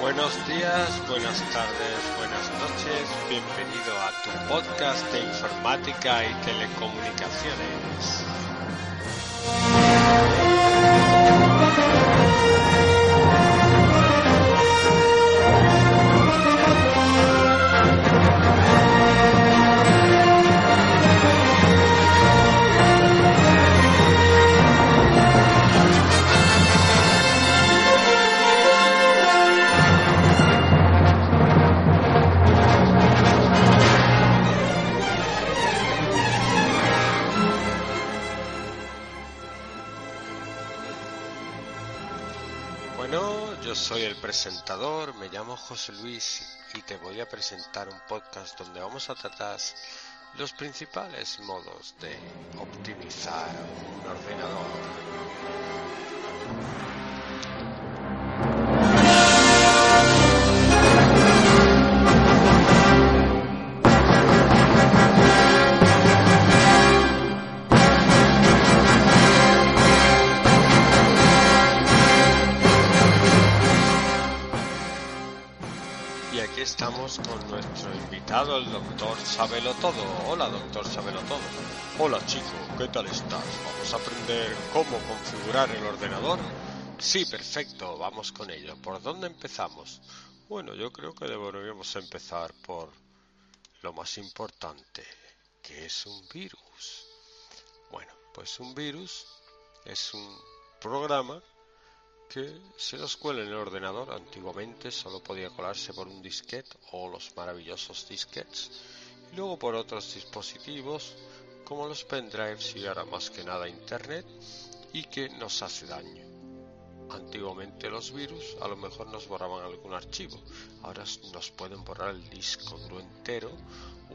Buenos días, buenas tardes, buenas noches, bienvenido a tu podcast de informática y telecomunicaciones. Soy el presentador, me llamo José Luis y te voy a presentar un podcast donde vamos a tratar los principales modos de optimizar un ordenador. Aquí estamos con nuestro invitado, el doctor Sabelo Todo. Hola, doctor Sabelo Todo. Hola, chico, ¿qué tal estás? ¿Vamos a aprender cómo configurar el ordenador? Sí, perfecto, vamos con ello. ¿Por dónde empezamos? Bueno, yo creo que deberíamos empezar por lo más importante, que es un virus. Bueno, pues un virus es un programa que se nos cuela en el ordenador. Antiguamente solo podía colarse por un disquete o los maravillosos disquetes y luego por otros dispositivos como los pendrives y ahora más que nada internet y que nos hace daño. Antiguamente los virus a lo mejor nos borraban algún archivo, ahora nos pueden borrar el disco duro entero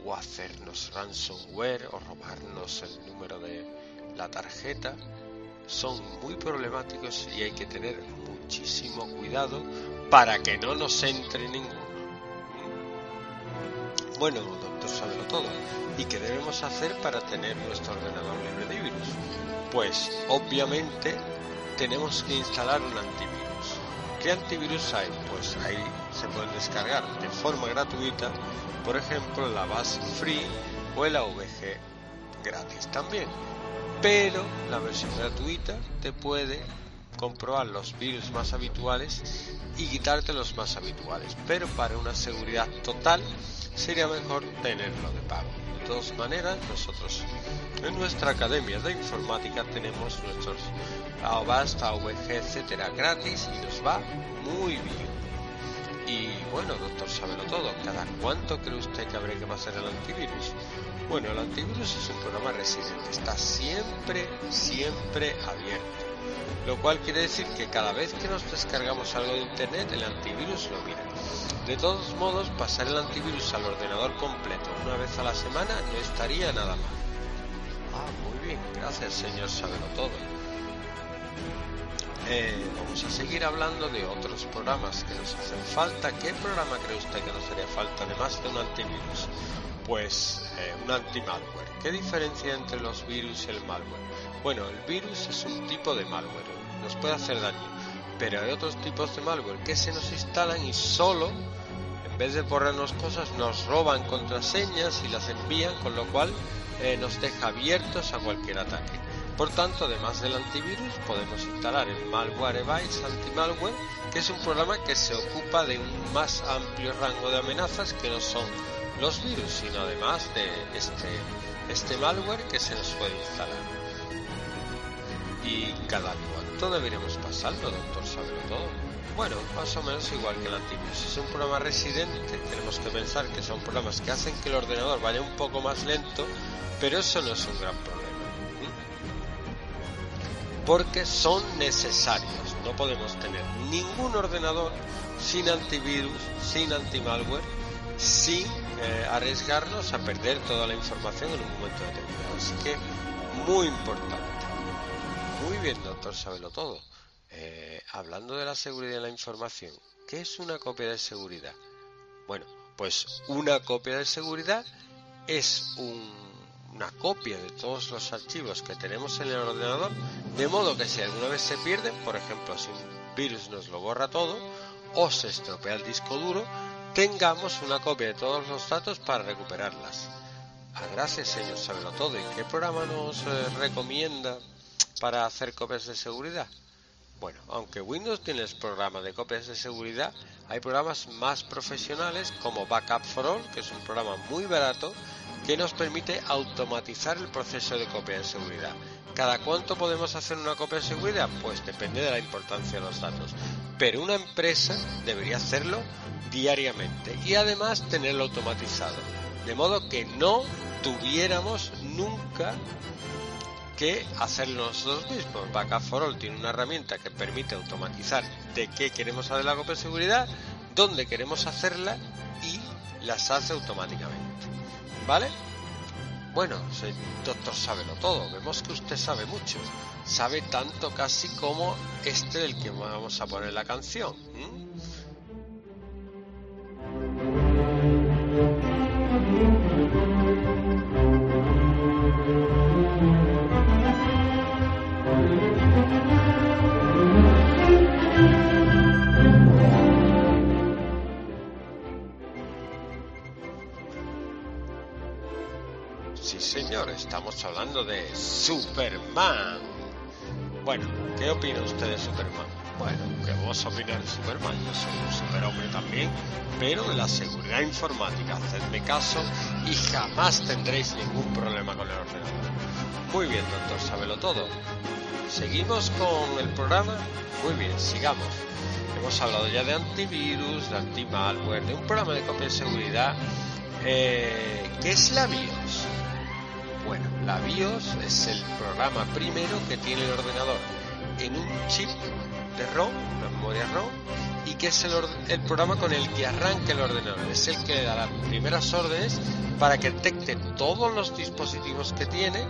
o hacernos ransomware o robarnos el número de la tarjeta son muy problemáticos y hay que tener muchísimo cuidado para que no nos entre ninguno. Bueno, doctor, sábelo todo. ¿Y qué debemos hacer para tener nuestro ordenador libre de virus? Pues obviamente tenemos que instalar un antivirus. ¿Qué antivirus hay? Pues ahí se pueden descargar de forma gratuita, por ejemplo, la base Free o el AVG gratis también pero la versión gratuita te puede comprobar los virus más habituales y quitarte los más habituales. Pero para una seguridad total sería mejor tenerlo de pago. De todas maneras, nosotros en nuestra academia de informática tenemos nuestros Avast, AVG, etcétera, gratis y nos va muy bien. Y bueno, doctor, sábelo todo. ¿Cada cuánto cree usted que habría que pasar el antivirus? Bueno, el antivirus es un programa residente, está siempre, siempre abierto. Lo cual quiere decir que cada vez que nos descargamos algo de internet, el antivirus lo mira. De todos modos, pasar el antivirus al ordenador completo una vez a la semana no estaría nada mal. Ah, muy bien, gracias señor Sabelo Todo. Eh, vamos a seguir hablando de otros programas que nos hacen falta. ¿Qué programa cree usted que nos haría falta además de un antivirus? Pues eh, un anti-malware. ¿Qué diferencia entre los virus y el malware? Bueno, el virus es un tipo de malware, nos puede hacer daño, pero hay otros tipos de malware que se nos instalan y solo, en vez de borrarnos cosas, nos roban contraseñas y las envían, con lo cual eh, nos deja abiertos a cualquier ataque. Por tanto, además del antivirus, podemos instalar el Malwarebytes Anti-Malware, que es un programa que se ocupa de un más amplio rango de amenazas que no son los virus, sino además de este, este malware que se nos puede instalar. ¿Y cada cuánto deberíamos pasarlo, doctor? ¿Saberlo todo? Bueno, más o menos igual que el antivirus. Es un programa residente, tenemos que pensar que son programas que hacen que el ordenador vaya un poco más lento, pero eso no es un gran problema. Porque son necesarios. No podemos tener ningún ordenador sin antivirus, sin antimalware, sin eh, arriesgarnos a perder toda la información en un momento determinado. Así que, muy importante. Muy bien, doctor, sábelo todo. Eh, hablando de la seguridad de la información, ¿qué es una copia de seguridad? Bueno, pues una copia de seguridad es un, una copia de todos los archivos que tenemos en el ordenador, de modo que si alguna vez se pierden, por ejemplo, si un virus nos lo borra todo, o se estropea el disco duro, tengamos una copia de todos los datos para recuperarlas. Ah, gracias, señor Saberlo Todo. ¿Y qué programa nos eh, recomienda para hacer copias de seguridad? Bueno, aunque Windows tiene el programa de copias de seguridad, hay programas más profesionales como Backup for All, que es un programa muy barato que nos permite automatizar el proceso de copia de seguridad. ¿Cada cuánto podemos hacer una copia de seguridad? Pues depende de la importancia de los datos. Pero una empresa debería hacerlo diariamente y además tenerlo automatizado. De modo que no tuviéramos nunca que hacerlo nosotros mismos. Backup for All tiene una herramienta que permite automatizar de qué queremos hacer la copia de seguridad, dónde queremos hacerla y las hace automáticamente. ¿Vale? Bueno, el doctor Sábelo todo. Vemos que usted sabe mucho. Sabe tanto casi como este del que vamos a poner la canción. Estamos hablando de Superman. Bueno, ¿qué opina usted de Superman? Bueno, ¿qué vamos a opinar de Superman? Yo soy un superhombre también, pero de la seguridad informática, hacedme caso y jamás tendréis ningún problema con el ordenador. Muy bien, doctor, sábelo todo. ¿Seguimos con el programa? Muy bien, sigamos. Hemos hablado ya de antivirus, de antimalware, de un programa de copia de seguridad. Eh, ¿Qué es la BIOS? La BIOS es el programa primero que tiene el ordenador en un chip de ROM, una memoria ROM, y que es el, programa con el que arranca el ordenador. Es el que le da las primeras órdenes para que detecte todos los dispositivos que tiene,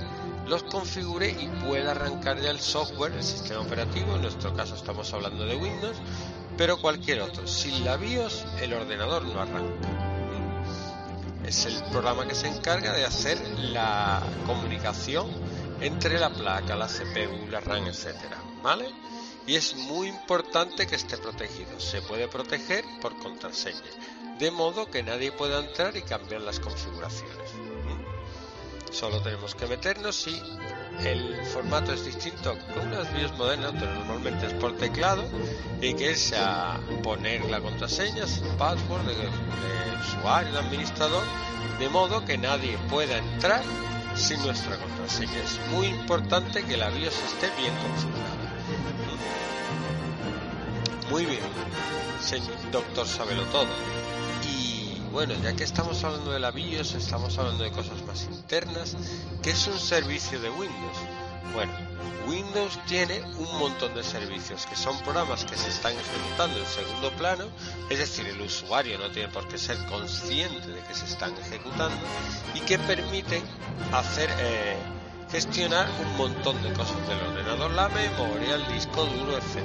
los configure y pueda arrancar ya el software, el sistema operativo. En nuestro caso estamos hablando de Windows, pero cualquier otro. Sin la BIOS, el ordenador no arranca es el programa que se encarga de hacer la comunicación entre la placa, la CPU, la RAM, etcétera, ¿vale? Y es muy importante que esté protegido. Se puede proteger por contraseña, de modo que nadie pueda entrar y cambiar las configuraciones. Solo tenemos que meternos y el formato es distinto con unas BIOS modernas, pero normalmente es por teclado y que es a poner la contraseña, el password de, usuario, de administrador, de modo que nadie pueda entrar sin nuestra contraseña. Es muy importante que la BIOS esté bien configurada. Muy bien, señor doctor Sabelo Todo. Bueno, ya que estamos hablando de la BIOS, estamos hablando de cosas más internas. ¿Qué es un servicio de Windows? Bueno, Windows tiene un montón de servicios que son programas que se están ejecutando en segundo plano, es decir, el usuario no tiene por qué ser consciente de que se están ejecutando y que permiten hacer eh, gestionar un montón de cosas del ordenador, la memoria, el disco duro, etc.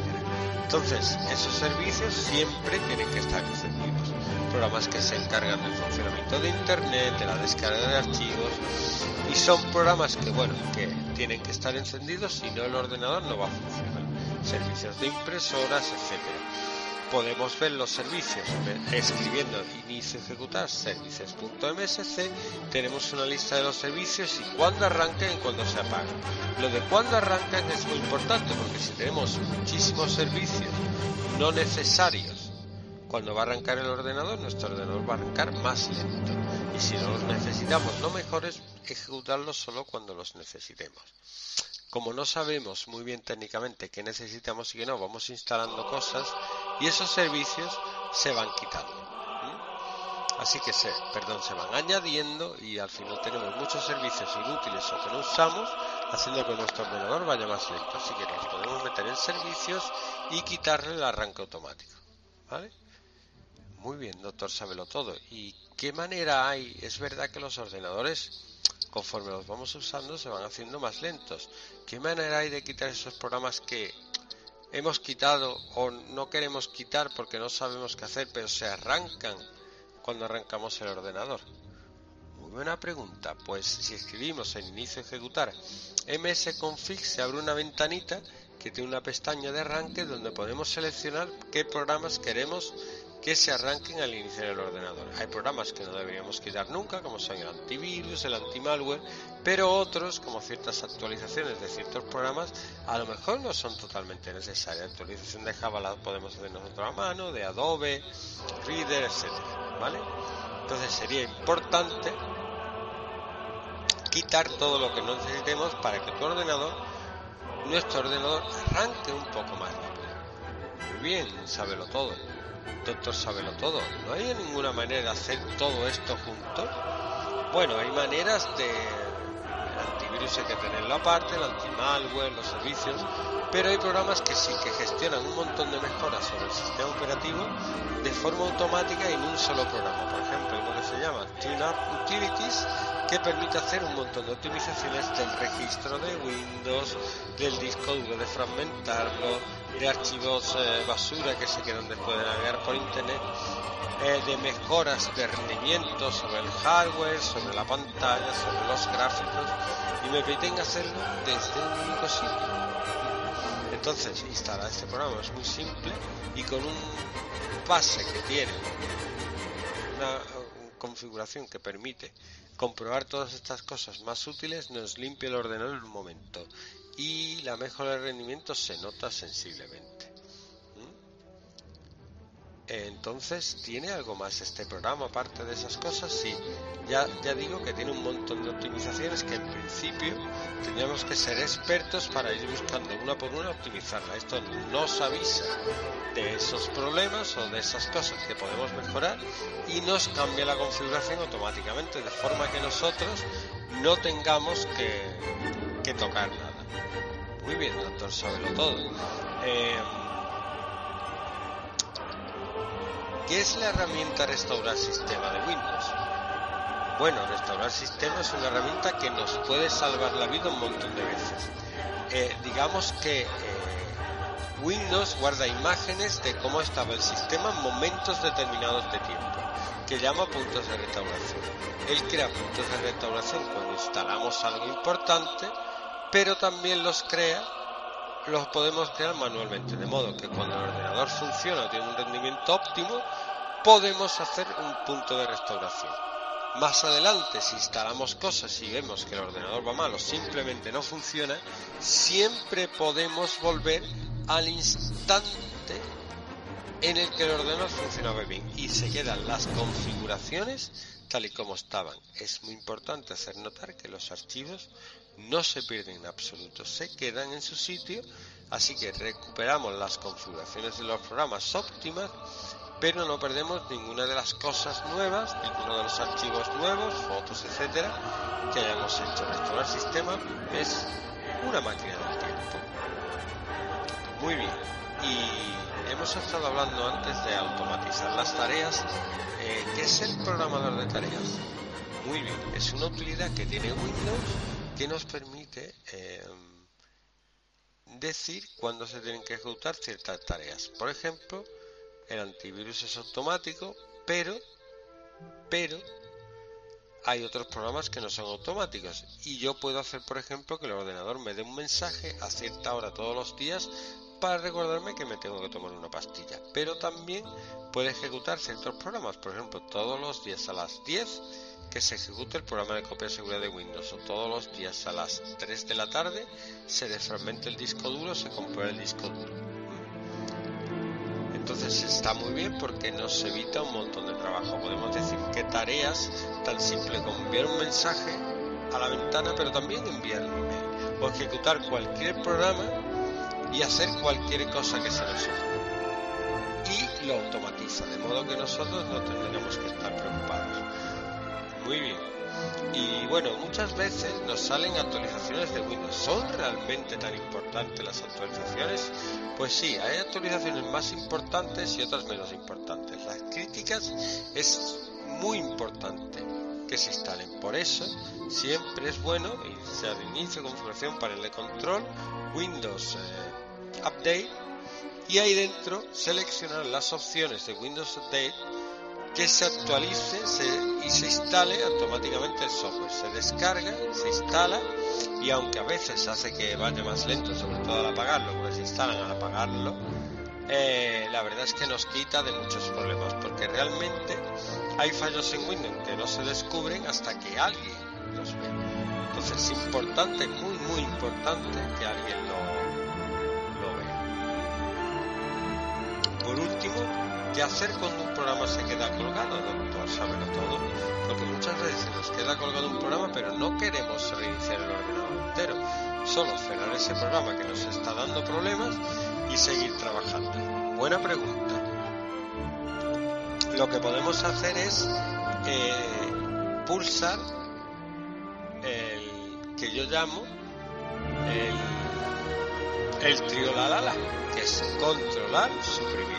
Entonces, esos servicios siempre tienen que estar encendidos. Programas que se encargan del funcionamiento de Internet, de la descarga de archivos, y son programas que, bueno, que tienen que estar encendidos, si no el ordenador no va a funcionar. Servicios de impresoras, etcétera. Podemos ver los servicios escribiendo inicio ejecutar servicios.msc. Tenemos una lista de los servicios y cuándo arrancan y cuándo se apagan. Lo de cuándo arrancan es muy importante porque si tenemos muchísimos servicios no necesarios cuando va a arrancar el ordenador, nuestro ordenador va a arrancar más lento. Y si no los necesitamos, lo mejor es ejecutarlos solo cuando los necesitemos. Como no sabemos muy bien técnicamente qué necesitamos y qué no, vamos instalando cosas y esos servicios se van quitando. Así que se, perdón, se van añadiendo y al final tenemos muchos servicios inútiles o que no usamos, haciendo que nuestro ordenador vaya más lento. Así que nos podemos meter en servicios y quitarle el arranque automático. ¿Vale? Muy bien, doctor, sábelo todo. ¿Y qué manera hay? Es verdad que los ordenadores, conforme los vamos usando, se van haciendo más lentos. ¿Qué manera hay de quitar esos programas que hemos quitado o no queremos quitar porque no sabemos qué hacer, pero se arrancan cuando arrancamos el ordenador? Muy buena pregunta. Pues si escribimos en inicio ejecutar msconfig se abre una ventanita que tiene una pestaña de arranque donde podemos seleccionar qué programas queremos que se arranquen al iniciar el ordenador. Hay programas que no deberíamos quitar nunca, como son el antivirus, el antimalware, pero otros, como ciertas actualizaciones de ciertos programas, a lo mejor no son totalmente necesarias. Actualización de Java la podemos hacer nosotros a mano, de Adobe, Reader, etcétera, ¿vale? Entonces sería importante quitar todo lo que no necesitemos para que tu ordenador, nuestro ordenador, arranque un poco más rápido. Muy bien, sábelo todo. Doctor sábelo todo. ¿No hay ninguna manera de hacer todo esto junto? Bueno, hay maneras de... El antivirus hay que tenerlo aparte, el antimalware, los servicios, pero hay programas que sí que gestionan un montón de mejoras sobre el sistema operativo de forma automática en un solo programa. Por ejemplo, lo que se llama TuneUp Utilities, que permite hacer un montón de optimizaciones del registro de Windows, del disco duro, de fragmentarlo, de archivos eh, basura que se quedan después de navegar por internet, eh, de mejoras de rendimiento sobre el hardware, sobre la pantalla, sobre los gráficos y me permiten hacerlo desde un único sitio. Entonces, instalar este programa es muy simple y con un pase que tiene una configuración que permite comprobar todas estas cosas más útiles nos limpia el ordenador en un momento y la mejora de rendimiento se nota sensiblemente. Entonces, ¿tiene algo más este programa aparte de esas cosas? Sí, ya, ya digo que tiene un montón de optimizaciones que en principio tendríamos que ser expertos para ir buscando una por una optimizarla. Esto nos avisa de esos problemas o de esas cosas que podemos mejorar y nos cambia la configuración automáticamente de forma que nosotros no tengamos que, que tocar nada. Muy bien, doctor, sábelo todo. Eh, ¿Qué es la herramienta restaurar sistema de Windows? Bueno, restaurar sistema es una herramienta que nos puede salvar la vida un montón de veces. Eh, digamos que eh, Windows guarda imágenes de cómo estaba el sistema en momentos determinados de tiempo, que llama puntos de restauración. Él crea puntos de restauración cuando instalamos algo importante, pero también los crea los podemos crear manualmente, de modo que cuando el ordenador funciona o tiene un rendimiento óptimo, podemos hacer un punto de restauración. Más adelante, si instalamos cosas y vemos que el ordenador va mal o simplemente no funciona, siempre podemos volver al instante en el que el ordenador funcionaba bien y se quedan las configuraciones tal y como estaban. Es muy importante hacer notar que los archivos no se pierden en absoluto, se quedan en su sitio, así que recuperamos las configuraciones de los programas óptimas, pero no perdemos ninguna de las cosas nuevas, ninguno de los archivos nuevos, fotos, etcétera, que hayamos hecho. Restaurar sistema es una máquina del tiempo. Muy bien, y hemos estado hablando antes de automatizar las tareas. Eh, ¿Qué es el programador de tareas? Muy bien, es una utilidad que tiene Windows que nos permite eh, decir cuándo se tienen que ejecutar ciertas tareas. Por ejemplo, el antivirus es automático, pero, pero hay otros programas que no son automáticos y yo puedo hacer, por ejemplo, que el ordenador me dé un mensaje a cierta hora todos los días para recordarme que me tengo que tomar una pastilla. Pero también puede ejecutar ciertos programas, por ejemplo, todos los días a las 10 que se ejecute el programa de copia de seguridad de Windows o todos los días a las 3 de la tarde se desfragmente el disco duro, se comprueba el disco duro. Entonces está muy bien porque nos evita un montón de trabajo. Podemos decir que tareas tan simple como enviar un mensaje a la ventana, pero también enviar o ejecutar cualquier programa y hacer cualquier cosa que se nos ocurra. Y lo automatiza, de modo que nosotros no tendremos que estar preocupados. Muy bien. Y bueno, muchas veces nos salen actualizaciones de Windows. ¿Son realmente tan importantes las actualizaciones? Pues sí, hay actualizaciones más importantes y otras menos importantes. Las críticas es muy importante que se instalen. Por eso, siempre es bueno iniciar inicio, configuración, panel de control, Windows eh, Update y ahí dentro seleccionar las opciones de Windows Update que se actualice y se instale automáticamente el software. Se descarga, se instala y aunque a veces hace que vaya más lento, sobre todo al apagarlo, porque se instalan al apagarlo, eh, la verdad es que nos quita de muchos problemas, porque realmente hay fallos en Windows que no se descubren hasta que alguien los ve. Entonces es importante, muy muy importante que alguien lo, lo vea. Por último, ¿qué hacer cuando un programa se queda colgado, doctor? Sábelo todo. Porque muchas veces nos queda colgado un programa, pero no queremos reiniciar el ordenador entero. Solo cerrar ese programa que nos está dando problemas y seguir trabajando. Buena pregunta. Lo que podemos hacer es eh, pulsar el que yo llamo el, el trío la la la, que es controlar, suprimir.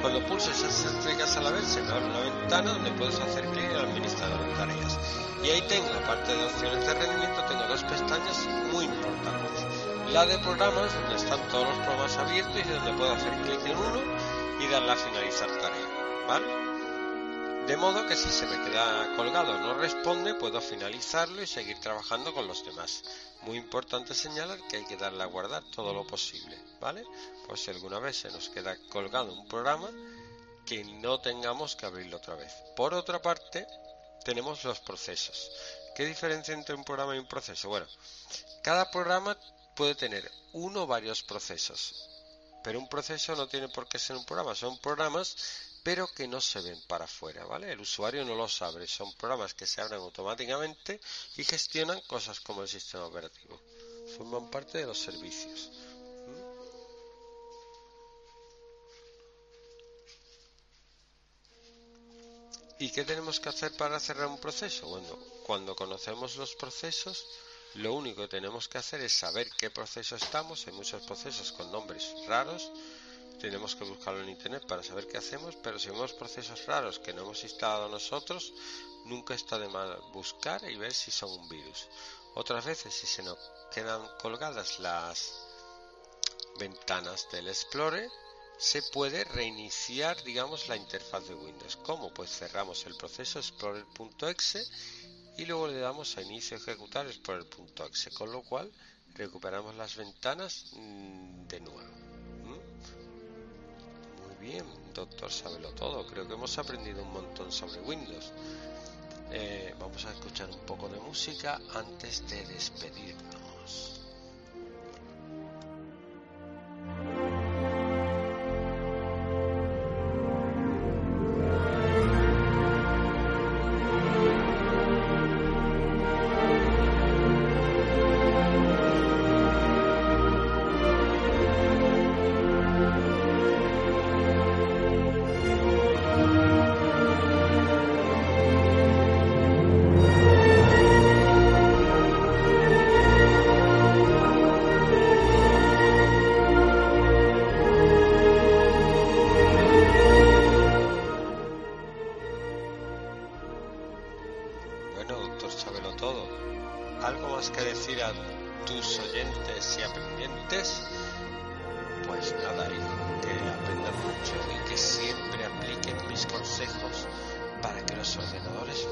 Cuando pulses esas a la vez se me abre una ventana donde puedes hacer clic en administrador de tareas. Y ahí tengo, aparte de opciones de rendimiento, tengo dos pestañas muy importantes. La de programas, donde están todos los programas abiertos y donde puedo hacer clic en uno y darle a finalizar tarea. ¿Vale? De modo que si se me queda colgado no responde, puedo finalizarlo y seguir trabajando con los demás. Muy importante señalar que hay que darle a guardar todo lo posible, ¿vale? Pues si alguna vez se nos queda colgado un programa, que no tengamos que abrirlo otra vez. Por otra parte, tenemos los procesos. ¿Qué diferencia entre un programa y un proceso? Bueno, cada programa puede tener uno o varios procesos, pero un proceso no tiene por qué ser un programa, son programas pero que no se ven para afuera, ¿vale? El usuario no los abre, son programas que se abren automáticamente y gestionan cosas como el sistema operativo. Forman parte de los servicios. ¿Y qué tenemos que hacer para cerrar un proceso? Bueno, cuando conocemos los procesos, lo único que tenemos que hacer es saber qué proceso estamos. Hay muchos procesos con nombres raros tenemos que buscarlo en internet para saber qué hacemos, pero si vemos procesos raros que no hemos instalado nosotros, nunca está de mal buscar y ver si son un virus. Otras veces, si se nos quedan colgadas las ventanas del Explorer, se puede reiniciar, digamos, la interfaz de Windows. ¿Cómo? Pues cerramos el proceso explorer.exe y luego le damos a inicio ejecutar explorer.exe, con lo cual recuperamos las ventanas mm, de nuevo bien, doctor Sabelo Todo. Creo que hemos aprendido un montón sobre Windows. Eh, vamos a escuchar un poco de música antes de despedirnos.